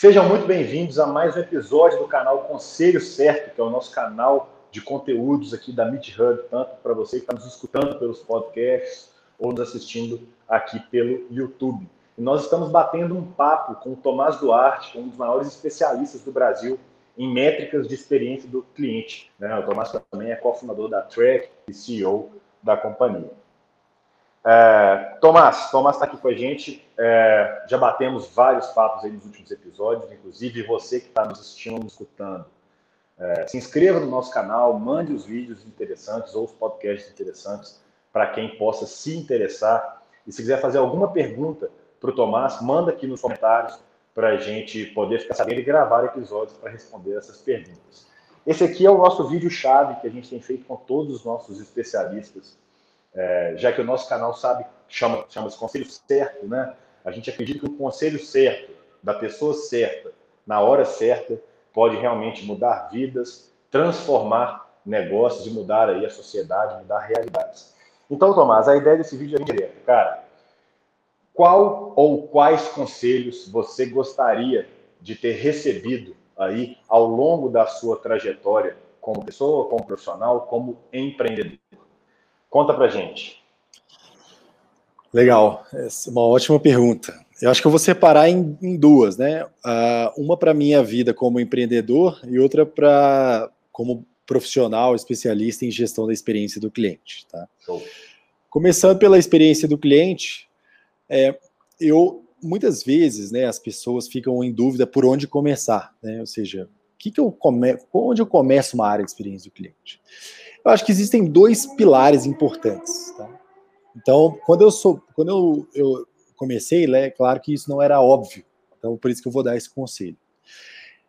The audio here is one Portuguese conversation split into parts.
Sejam muito bem-vindos a mais um episódio do canal Conselho Certo, que é o nosso canal de conteúdos aqui da Meet Hub, tanto para você que está nos escutando pelos podcasts ou nos assistindo aqui pelo YouTube. E nós estamos batendo um papo com o Tomás Duarte, um dos maiores especialistas do Brasil em métricas de experiência do cliente. Né? O Tomás também é cofundador da Track e CEO da companhia. É, Tomás, Tomás está aqui com a gente. É, já batemos vários papos aí nos últimos episódios, inclusive você que está nos assistindo, nos escutando. É, se inscreva no nosso canal, mande os vídeos interessantes ou os podcasts interessantes para quem possa se interessar. E se quiser fazer alguma pergunta para o Tomás, manda aqui nos comentários para a gente poder ficar sabendo e gravar episódios para responder essas perguntas. Esse aqui é o nosso vídeo-chave que a gente tem feito com todos os nossos especialistas é, já que o nosso canal sabe, chama, chama-se conselho certo, né? A gente acredita que o conselho certo, da pessoa certa, na hora certa, pode realmente mudar vidas, transformar negócios e mudar aí a sociedade, mudar realidades. Então, Tomás, a ideia desse vídeo é direto. Cara, qual ou quais conselhos você gostaria de ter recebido aí ao longo da sua trajetória como pessoa, como profissional, como empreendedor? Conta pra gente. Legal, essa é uma ótima pergunta. Eu acho que eu vou separar em, em duas, né? Uh, uma para minha vida como empreendedor e outra para como profissional especialista em gestão da experiência do cliente. Tá? Show. Começando pela experiência do cliente, é, eu muitas vezes, né, as pessoas ficam em dúvida por onde começar, né? Ou seja, que que eu come... onde eu começo uma área de experiência do cliente? Eu acho que existem dois pilares importantes. Tá? Então, quando eu sou, quando eu, eu comecei, é claro que isso não era óbvio. Então, por isso que eu vou dar esse conselho.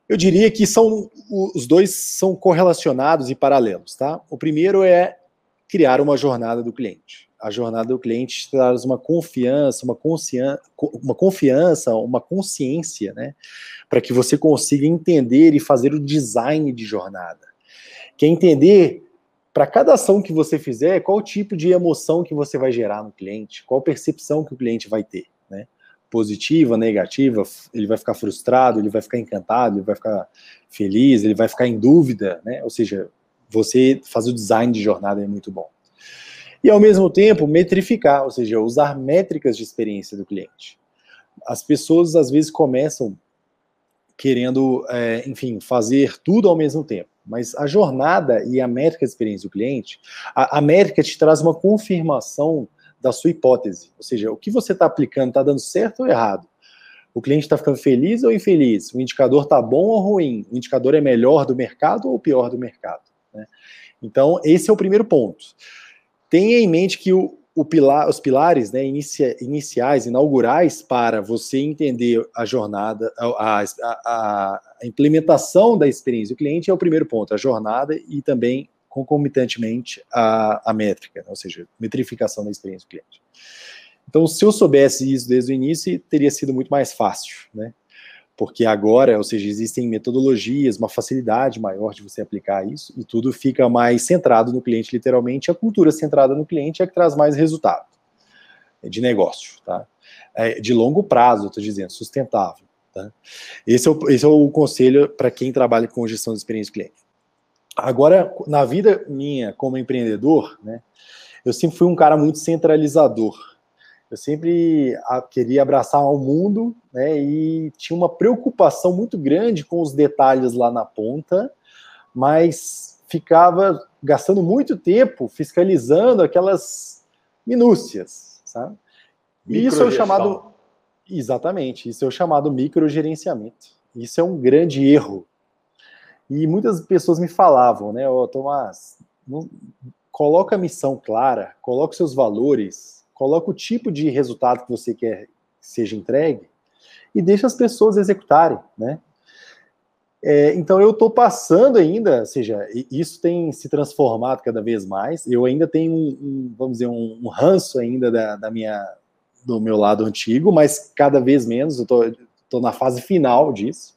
Eu diria que são os dois são correlacionados e paralelos, tá? O primeiro é criar uma jornada do cliente. A jornada do cliente traz uma confiança, uma, consciência, uma confiança, uma consciência, né, para que você consiga entender e fazer o design de jornada. Que é entender para cada ação que você fizer, qual tipo de emoção que você vai gerar no cliente, qual percepção que o cliente vai ter, né? Positiva, negativa, ele vai ficar frustrado, ele vai ficar encantado, ele vai ficar feliz, ele vai ficar em dúvida, né? Ou seja, você fazer o design de jornada é muito bom. E ao mesmo tempo, metrificar, ou seja, usar métricas de experiência do cliente. As pessoas às vezes começam querendo, é, enfim, fazer tudo ao mesmo tempo. Mas a jornada e a métrica de experiência do cliente, a, a métrica te traz uma confirmação da sua hipótese. Ou seja, o que você está aplicando está dando certo ou errado? O cliente está ficando feliz ou infeliz? O indicador está bom ou ruim? O indicador é melhor do mercado ou pior do mercado? Né? Então, esse é o primeiro ponto. Tenha em mente que o, pilar, os pilares né, inicia, iniciais, inaugurais, para você entender a jornada, a, a, a, implementação da experiência do cliente é o primeiro ponto, a jornada e também, concomitantemente, a, a métrica, né, ou seja, metrificação da experiência do cliente. Então, se eu soubesse isso desde o início, teria sido muito mais fácil, né? porque agora, ou seja, existem metodologias, uma facilidade maior de você aplicar isso, e tudo fica mais centrado no cliente, literalmente, a cultura centrada no cliente é que traz mais resultado de negócio, tá? É, de longo prazo, estou dizendo, sustentável. Tá? Esse, é o, esse é o conselho para quem trabalha com gestão de experiência cliente. Agora, na vida minha como empreendedor, né, eu sempre fui um cara muito centralizador. Eu sempre queria abraçar o mundo, né, e tinha uma preocupação muito grande com os detalhes lá na ponta, mas ficava gastando muito tempo fiscalizando aquelas minúcias, sabe? E isso é o chamado exatamente, isso é o chamado microgerenciamento. Isso é um grande erro. E muitas pessoas me falavam, né, oh, Tomás, não, coloca a missão clara, coloca seus valores, coloca o tipo de resultado que você quer que seja entregue e deixa as pessoas executarem, né? É, então eu estou passando ainda, ou seja, isso tem se transformado cada vez mais. Eu ainda tenho um, um vamos dizer, um, um ranço ainda da, da, minha, do meu lado antigo, mas cada vez menos. Eu estou na fase final disso.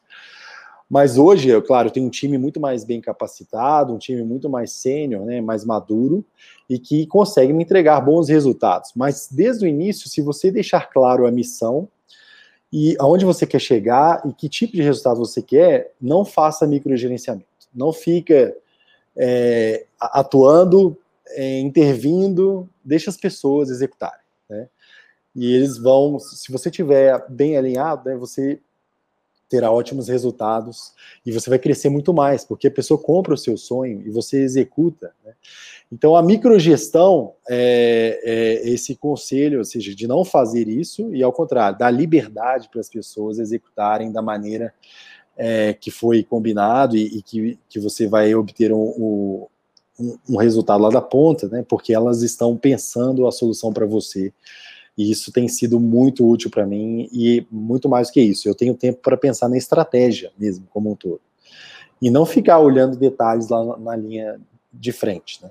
Mas hoje, eu, claro, tenho um time muito mais bem capacitado, um time muito mais sênior, né, mais maduro, e que consegue me entregar bons resultados. Mas desde o início, se você deixar claro a missão e aonde você quer chegar e que tipo de resultado você quer, não faça microgerenciamento. Não fica é, atuando, é, intervindo, deixa as pessoas executarem. E eles vão, se você tiver bem alinhado, né, você terá ótimos resultados e você vai crescer muito mais, porque a pessoa compra o seu sonho e você executa. Né? Então, a microgestão é, é esse conselho, ou seja, de não fazer isso e, ao contrário, dar liberdade para as pessoas executarem da maneira é, que foi combinado e, e, que, que você vai obter um, um, um resultado lá da ponta, né? porque elas estão pensando a solução para você e isso tem sido muito útil para mim e muito mais do que isso. Eu tenho tempo para pensar na estratégia mesmo, como um todo. E não ficar olhando detalhes lá na linha de frente, né?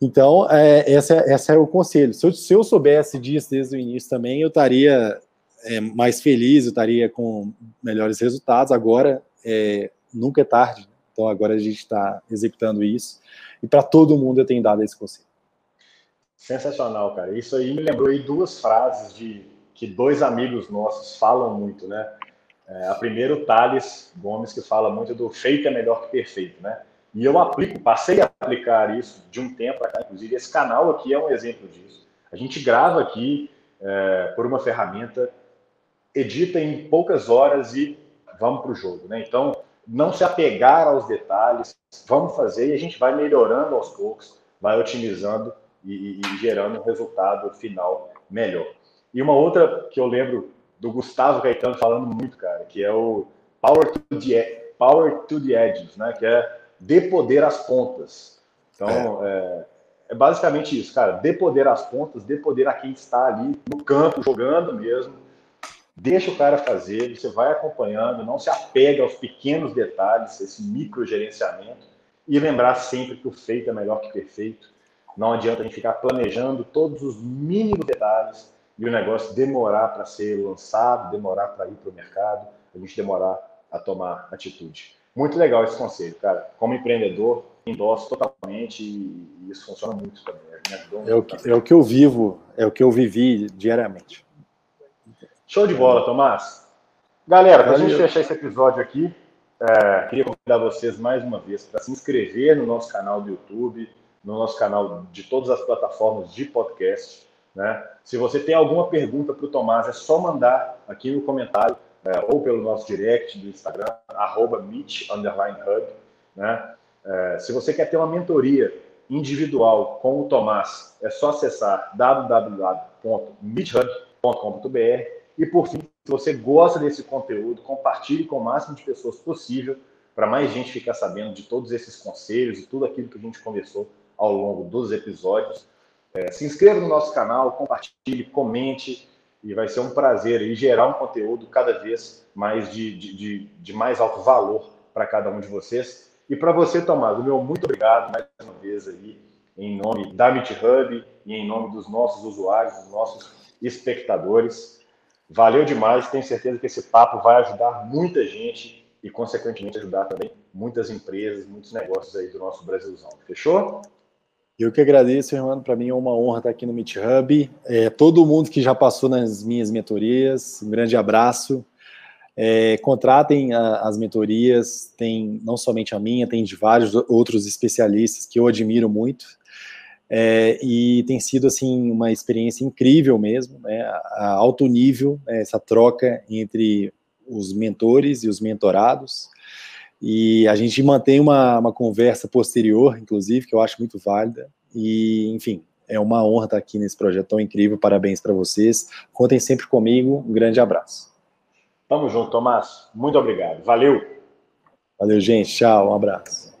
Então, é, essa, essa é o conselho. Se eu, se eu soubesse disso desde o início também, eu estaria é, mais feliz, eu estaria com melhores resultados. Agora, é, nunca é tarde. Né? Então, agora a gente está executando isso. E para todo mundo eu tenho dado esse conselho. Sensacional, cara. Isso aí me lembrou aí duas frases de que dois amigos nossos falam muito, né? É, a primeira, o Thales Gomes, que fala muito do feito é melhor que perfeito, né? E eu aplico, passei a aplicar isso de um tempo cá, inclusive esse canal aqui é um exemplo disso. A gente grava aqui é, por uma ferramenta, edita em poucas horas e vamos para o jogo, né? Então, não se apegar aos detalhes, vamos fazer e a gente vai melhorando aos poucos, vai otimizando e, e gerando um resultado final melhor. E uma outra que eu lembro do Gustavo Caetano falando muito, cara, que é o Power to the, power to the Edges, né? Que é dê poder às pontas. Então, é. É, é basicamente isso, cara. Dê poder às pontas, dê poder a quem está ali no campo, jogando mesmo. Deixa o cara fazer, você vai acompanhando, não se apega aos pequenos detalhes, esse micro gerenciamento, e lembrar sempre que o feito é melhor que perfeito. Não adianta a gente ficar planejando todos os mínimos detalhes e o negócio demorar para ser lançado, demorar para ir para o mercado, a gente demorar a tomar atitude. Muito legal esse conselho, cara. Como empreendedor, endosso totalmente e isso funciona muito também. É o, que, é o que eu vivo, é o que eu vivi diariamente. Show de bola, Tomás. Galera, para a gente fechar esse episódio aqui, é, queria convidar vocês mais uma vez para se inscrever no nosso canal do YouTube, no nosso canal de todas as plataformas de podcast. Né? Se você tem alguma pergunta para o Tomás, é só mandar aqui no comentário é, ou pelo nosso direct do Instagram, arroba. Né? É, se você quer ter uma mentoria individual com o Tomás, é só acessar www.meethub.com.br e, por fim, se você gosta desse conteúdo, compartilhe com o máximo de pessoas possível para mais gente ficar sabendo de todos esses conselhos e tudo aquilo que a gente conversou ao longo dos episódios. É, se inscreva no nosso canal, compartilhe, comente e vai ser um prazer aí gerar um conteúdo cada vez mais de, de, de, de mais alto valor para cada um de vocês. E para você, Tomás, o meu muito obrigado mais uma vez aí, em nome da MitHub e em nome dos nossos usuários, dos nossos espectadores. Valeu demais, tenho certeza que esse papo vai ajudar muita gente e, consequentemente, ajudar também muitas empresas, muitos negócios aí do nosso Brasilzão. Fechou? Eu que agradeço, irmão. Para mim é uma honra estar aqui no Meet Hub. É, todo mundo que já passou nas minhas mentorias, um grande abraço. É, contratem a, as mentorias, tem não somente a minha, tem de vários outros especialistas que eu admiro muito. É, e tem sido assim uma experiência incrível mesmo, né, a alto nível, né, essa troca entre os mentores e os mentorados. E a gente mantém uma, uma conversa posterior, inclusive, que eu acho muito válida. E, enfim, é uma honra estar aqui nesse projeto tão incrível. Parabéns para vocês. Contem sempre comigo. Um grande abraço. Tamo junto, Tomás. Muito obrigado. Valeu. Valeu, gente. Tchau. Um abraço.